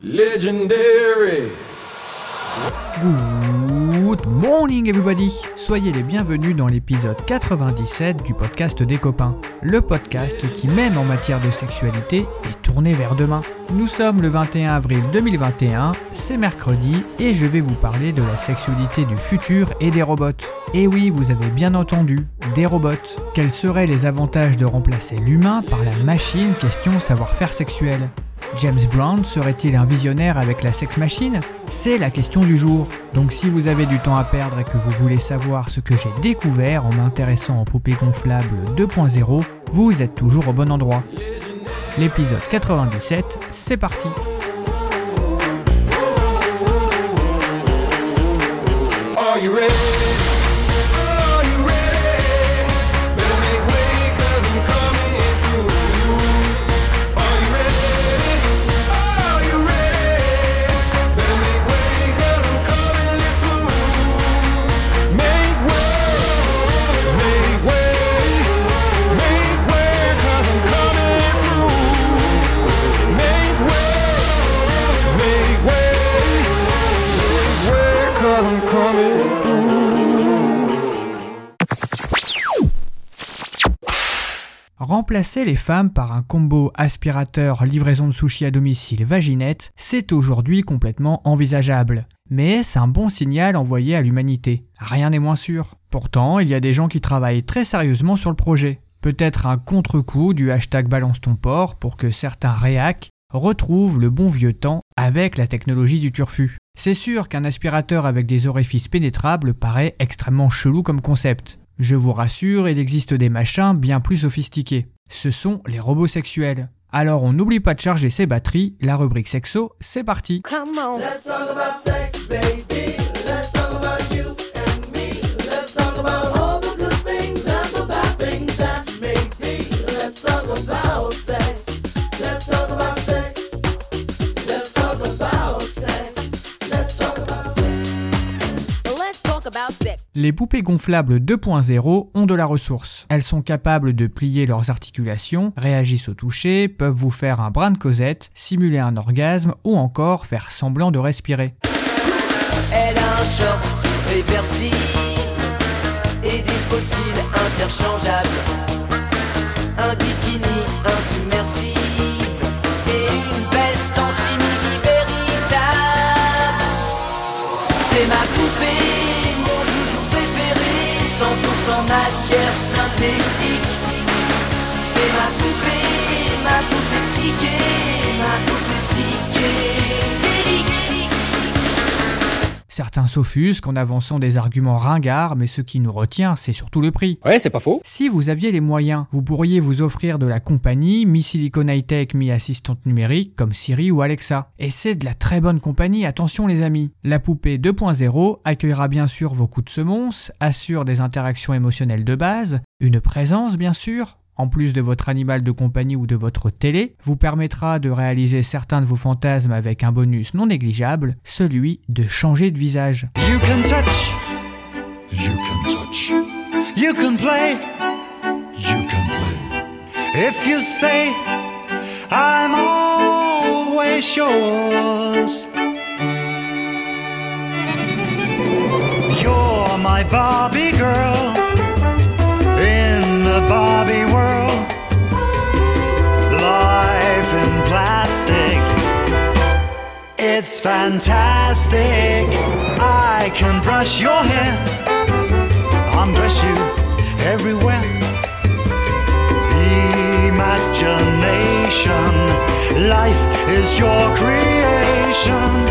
Legendary. Good morning everybody Soyez les bienvenus dans l'épisode 97 du podcast des copains. Le podcast qui, même en matière de sexualité, est tourné vers demain. Nous sommes le 21 avril 2021, c'est mercredi et je vais vous parler de la sexualité du futur et des robots. Et oui, vous avez bien entendu, des robots. Quels seraient les avantages de remplacer l'humain par la machine? Question savoir-faire sexuel James Brown serait-il un visionnaire avec la sex machine? C'est la question du jour. Donc si vous avez du temps à perdre et que vous voulez savoir ce que j'ai découvert en m'intéressant aux poupées gonflables 2.0, vous êtes toujours au bon endroit. L'épisode 97, c'est parti Remplacer les femmes par un combo aspirateur livraison de sushi à domicile vaginette, c'est aujourd'hui complètement envisageable. Mais c'est un bon signal envoyé à l'humanité. Rien n'est moins sûr. Pourtant, il y a des gens qui travaillent très sérieusement sur le projet. Peut-être un contre-coup du hashtag balance ton porc pour que certains réacs retrouvent le bon vieux temps avec la technologie du turfu. C'est sûr qu'un aspirateur avec des orifices pénétrables paraît extrêmement chelou comme concept. Je vous rassure, il existe des machins bien plus sophistiqués. Ce sont les robots sexuels. Alors on n'oublie pas de charger ses batteries, la rubrique sexo, c'est parti Come on. Let's talk about sex, baby. Les poupées gonflables 2.0 ont de la ressource. Elles sont capables de plier leurs articulations, réagissent au toucher, peuvent vous faire un brin de Cosette, simuler un orgasme ou encore faire semblant de respirer. Elle a un short et des Certains s'offusquent en avançant des arguments ringards, mais ce qui nous retient, c'est surtout le prix. Ouais, c'est pas faux. Si vous aviez les moyens, vous pourriez vous offrir de la compagnie, mi-silicon high-tech, mi-assistante numérique, comme Siri ou Alexa. Et c'est de la très bonne compagnie, attention les amis. La poupée 2.0 accueillera bien sûr vos coups de semonce, assure des interactions émotionnelles de base, une présence bien sûr, en plus de votre animal de compagnie ou de votre télé, vous permettra de réaliser certains de vos fantasmes avec un bonus non négligeable, celui de changer de visage. You can touch. You can touch. You can play. You can play. If you say, I'm always yours. You're my Barbie girl It's fantastic. I can brush your hair, undress you everywhere. Imagination, life is your creation.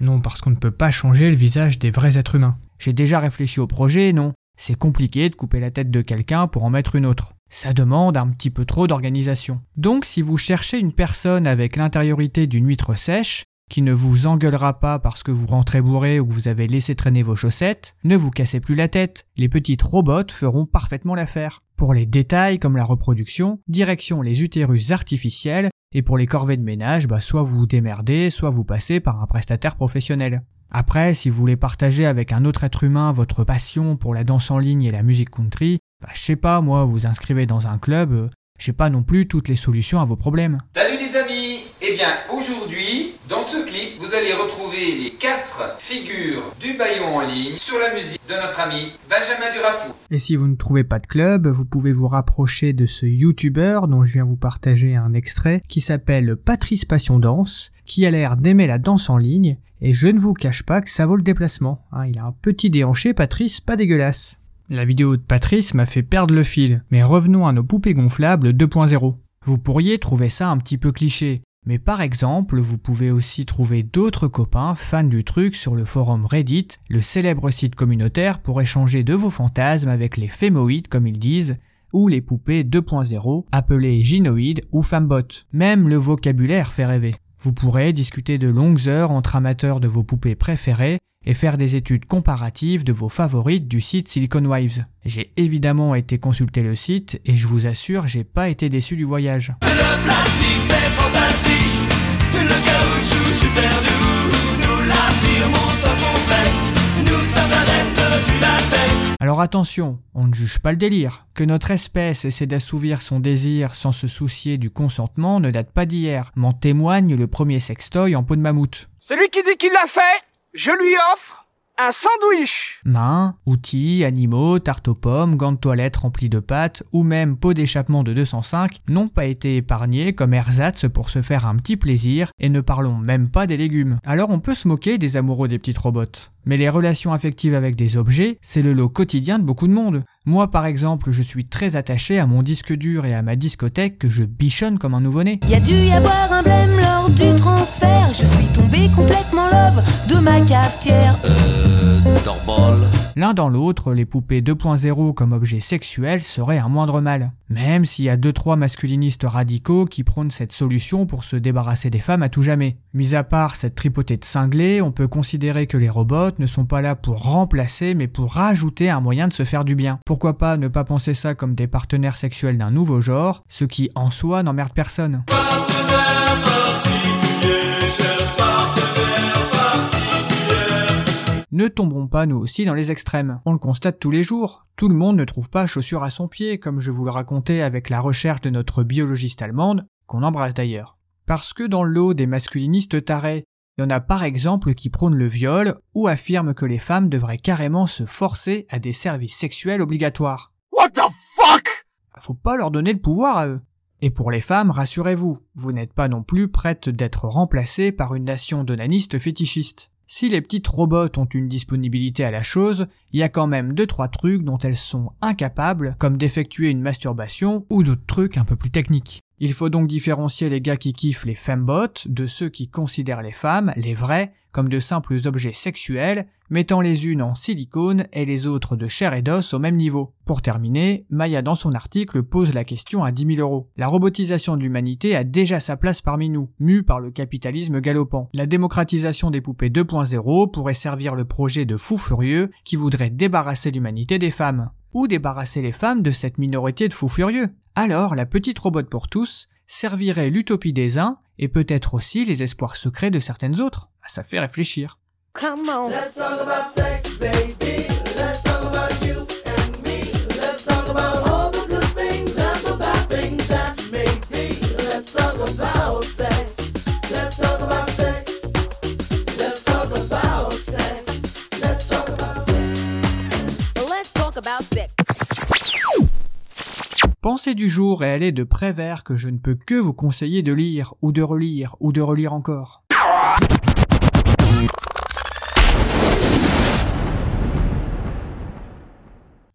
Non, parce qu'on ne peut pas changer le visage des vrais êtres humains. J'ai déjà réfléchi au projet, non. C'est compliqué de couper la tête de quelqu'un pour en mettre une autre. Ça demande un petit peu trop d'organisation. Donc si vous cherchez une personne avec l'intériorité d'une huître sèche, qui ne vous engueulera pas parce que vous rentrez bourré ou que vous avez laissé traîner vos chaussettes, ne vous cassez plus la tête. Les petites robots feront parfaitement l'affaire. Pour les détails comme la reproduction, direction les utérus artificiels, et pour les corvées de ménage, bah soit vous démerdez, soit vous passez par un prestataire professionnel. Après, si vous voulez partager avec un autre être humain votre passion pour la danse en ligne et la musique country, Bah, je sais pas, moi, vous inscrivez dans un club, euh, j'ai pas non plus toutes les solutions à vos problèmes. Salut les amis Eh bien aujourd'hui, dans ce clip, vous allez retrouver les quatre figures du baillon en ligne sur la musique de notre ami Benjamin Durafou. Et si vous ne trouvez pas de club, vous pouvez vous rapprocher de ce youtubeur dont je viens vous partager un extrait qui s'appelle Patrice Passion Danse, qui a l'air d'aimer la danse en ligne, et je ne vous cache pas que ça vaut le déplacement. hein. il a un petit déhanché, Patrice, pas dégueulasse. La vidéo de Patrice m'a fait perdre le fil, mais revenons à nos poupées gonflables 2.0. Vous pourriez trouver ça un petit peu cliché, mais par exemple, vous pouvez aussi trouver d'autres copains fans du truc sur le forum Reddit, le célèbre site communautaire pour échanger de vos fantasmes avec les fémoïdes comme ils disent, ou les poupées 2.0 appelées gynoïdes ou fembot. Même le vocabulaire fait rêver. Vous pourrez discuter de longues heures entre amateurs de vos poupées préférées et faire des études comparatives de vos favorites du site Silicon Wives. J'ai évidemment été consulter le site et je vous assure, j'ai pas été déçu du voyage. Alors attention, on ne juge pas le délire. Que notre espèce essaie d'assouvir son désir sans se soucier du consentement ne date pas d'hier. M'en témoigne le premier sextoy en peau de mammouth. Celui qui dit qu'il l'a fait, je lui offre un sandwich. Mains, outils, animaux, tarte aux pommes, gants de toilette remplis de pâtes ou même pots d'échappement de 205 n'ont pas été épargnés comme ersatz pour se faire un petit plaisir et ne parlons même pas des légumes. Alors on peut se moquer des amoureux des petites robots. Mais les relations affectives avec des objets, c'est le lot quotidien de beaucoup de monde. Moi par exemple, je suis très attaché à mon disque dur et à ma discothèque que je bichonne comme un nouveau-né. Y a dû y avoir un blême transfert. Je suis tombé complètement love de ma cafetière. L'un dans l'autre, les poupées 2.0 comme objet sexuel seraient un moindre mal. Même s'il y a 2-3 masculinistes radicaux qui prônent cette solution pour se débarrasser des femmes à tout jamais. Mis à part cette tripotée de cinglés, on peut considérer que les robots ne sont pas là pour remplacer mais pour rajouter un moyen de se faire du bien. Pourquoi pas ne pas penser ça comme des partenaires sexuels d'un nouveau genre, ce qui en soi n'emmerde personne. Ne tomberons pas nous aussi dans les extrêmes. On le constate tous les jours. Tout le monde ne trouve pas chaussure à son pied, comme je vous le racontais avec la recherche de notre biologiste allemande, qu'on embrasse d'ailleurs. Parce que dans le lot des masculinistes tarés, il y en a par exemple qui prônent le viol ou affirment que les femmes devraient carrément se forcer à des services sexuels obligatoires. What the fuck? Faut pas leur donner le pouvoir à eux. Et pour les femmes, rassurez-vous, vous n'êtes pas non plus prête d'être remplacée par une nation d'onanistes fétichistes. Si les petites robots ont une disponibilité à la chose, il y a quand même deux trois trucs dont elles sont incapables, comme d'effectuer une masturbation ou d'autres trucs un peu plus techniques. Il faut donc différencier les gars qui kiffent les fembots de ceux qui considèrent les femmes, les vrais, comme de simples objets sexuels, mettant les unes en silicone et les autres de chair et d'os au même niveau. Pour terminer, Maya dans son article pose la question à 10 000 euros. La robotisation de l'humanité a déjà sa place parmi nous, mue par le capitalisme galopant. La démocratisation des poupées 2.0 pourrait servir le projet de fous furieux qui voudrait débarrasser l'humanité des femmes. Ou débarrasser les femmes de cette minorité de fous furieux. Alors, la petite robot pour tous servirait l'utopie des uns et peut-être aussi les espoirs secrets de certaines autres. Ah, Ça fait réfléchir. Come on. Let's talk about sex, baby. Let's talk about you Pensée du jour et elle est de Prévert que je ne peux que vous conseiller de lire, ou de relire, ou de relire encore.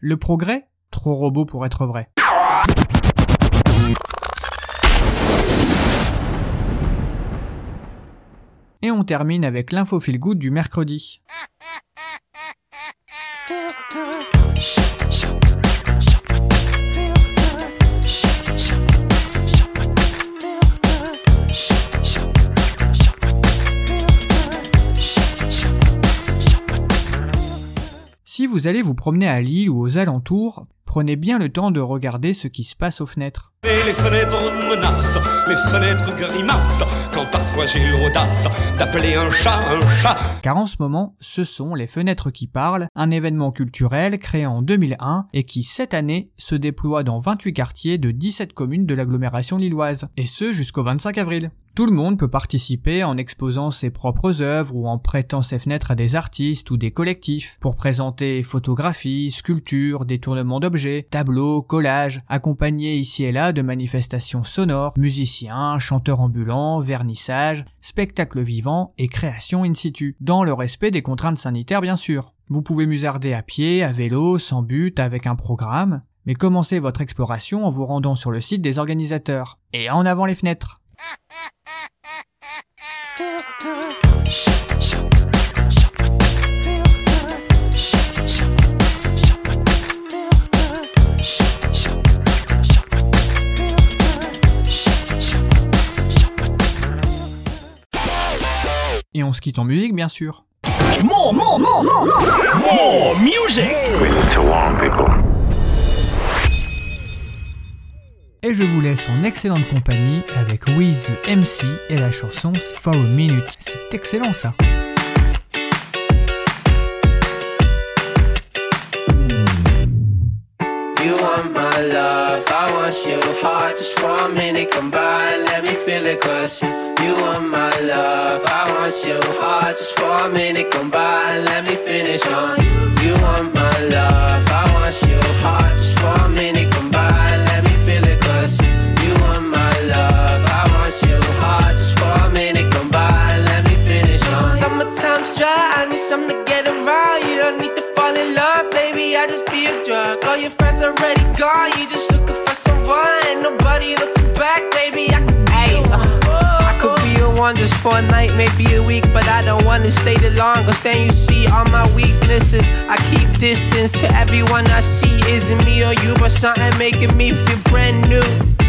Le progrès? Trop robot pour être vrai. Et on termine avec l'info feel good du mercredi. Si vous allez vous promener à Lille ou aux alentours, prenez bien le temps de regarder ce qui se passe aux fenêtres. Et les fenêtres menacent, les fenêtres grimacent, quand parfois j'ai l'audace d'appeler un chat un chat. Car en ce moment, ce sont les Fenêtres qui parlent, un événement culturel créé en 2001 et qui cette année se déploie dans 28 quartiers de 17 communes de l'agglomération lilloise, et ce jusqu'au 25 avril. Tout le monde peut participer en exposant ses propres œuvres ou en prêtant ses fenêtres à des artistes ou des collectifs pour présenter photographies, sculptures, détournements d'objets, tableaux, collages, accompagnés ici et là de manifestations sonores, musiciens, chanteurs ambulants, vernissages, spectacles vivants et créations in situ, dans le respect des contraintes sanitaires bien sûr. Vous pouvez musarder à pied, à vélo, sans but, avec un programme, mais commencez votre exploration en vous rendant sur le site des organisateurs. Et en avant les fenêtres Et on se quitte en musique bien sûr. Et je vous laisse en excellente compagnie avec Wiz MC et la chanson For a Minute. C'est excellent ça. You want my love, I want you hard. Just for a minute, come by and let me feel it. Cause you want my love, I want you hard. Just for a minute, come by let me finish on you. Want my love, I want you hard. Just for a minute, for a night, maybe a week, but I don't wanna stay the longest. Then you see all my weaknesses. I keep distance to everyone I see. Isn't me or you, but something making me feel brand new.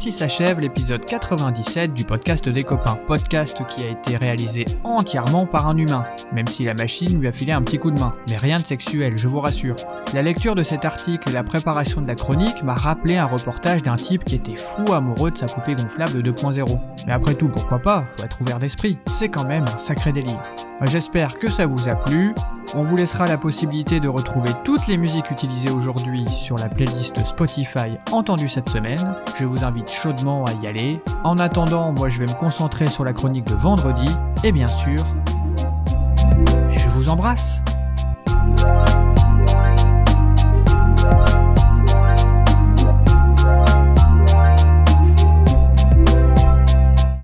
Ainsi s'achève l'épisode 97 du podcast des copains, podcast qui a été réalisé entièrement par un humain, même si la machine lui a filé un petit coup de main, mais rien de sexuel, je vous rassure. La lecture de cet article et la préparation de la chronique m'a rappelé un reportage d'un type qui était fou amoureux de sa poupée gonflable 2.0. Mais après tout, pourquoi pas, faut être ouvert d'esprit, c'est quand même un sacré délire. J'espère que ça vous a plu, on vous laissera la possibilité de retrouver toutes les musiques utilisées aujourd'hui sur la playlist Spotify entendue cette semaine. Je vous invite chaudement à y aller. En attendant, moi je vais me concentrer sur la chronique de vendredi. Et bien sûr, je vous embrasse.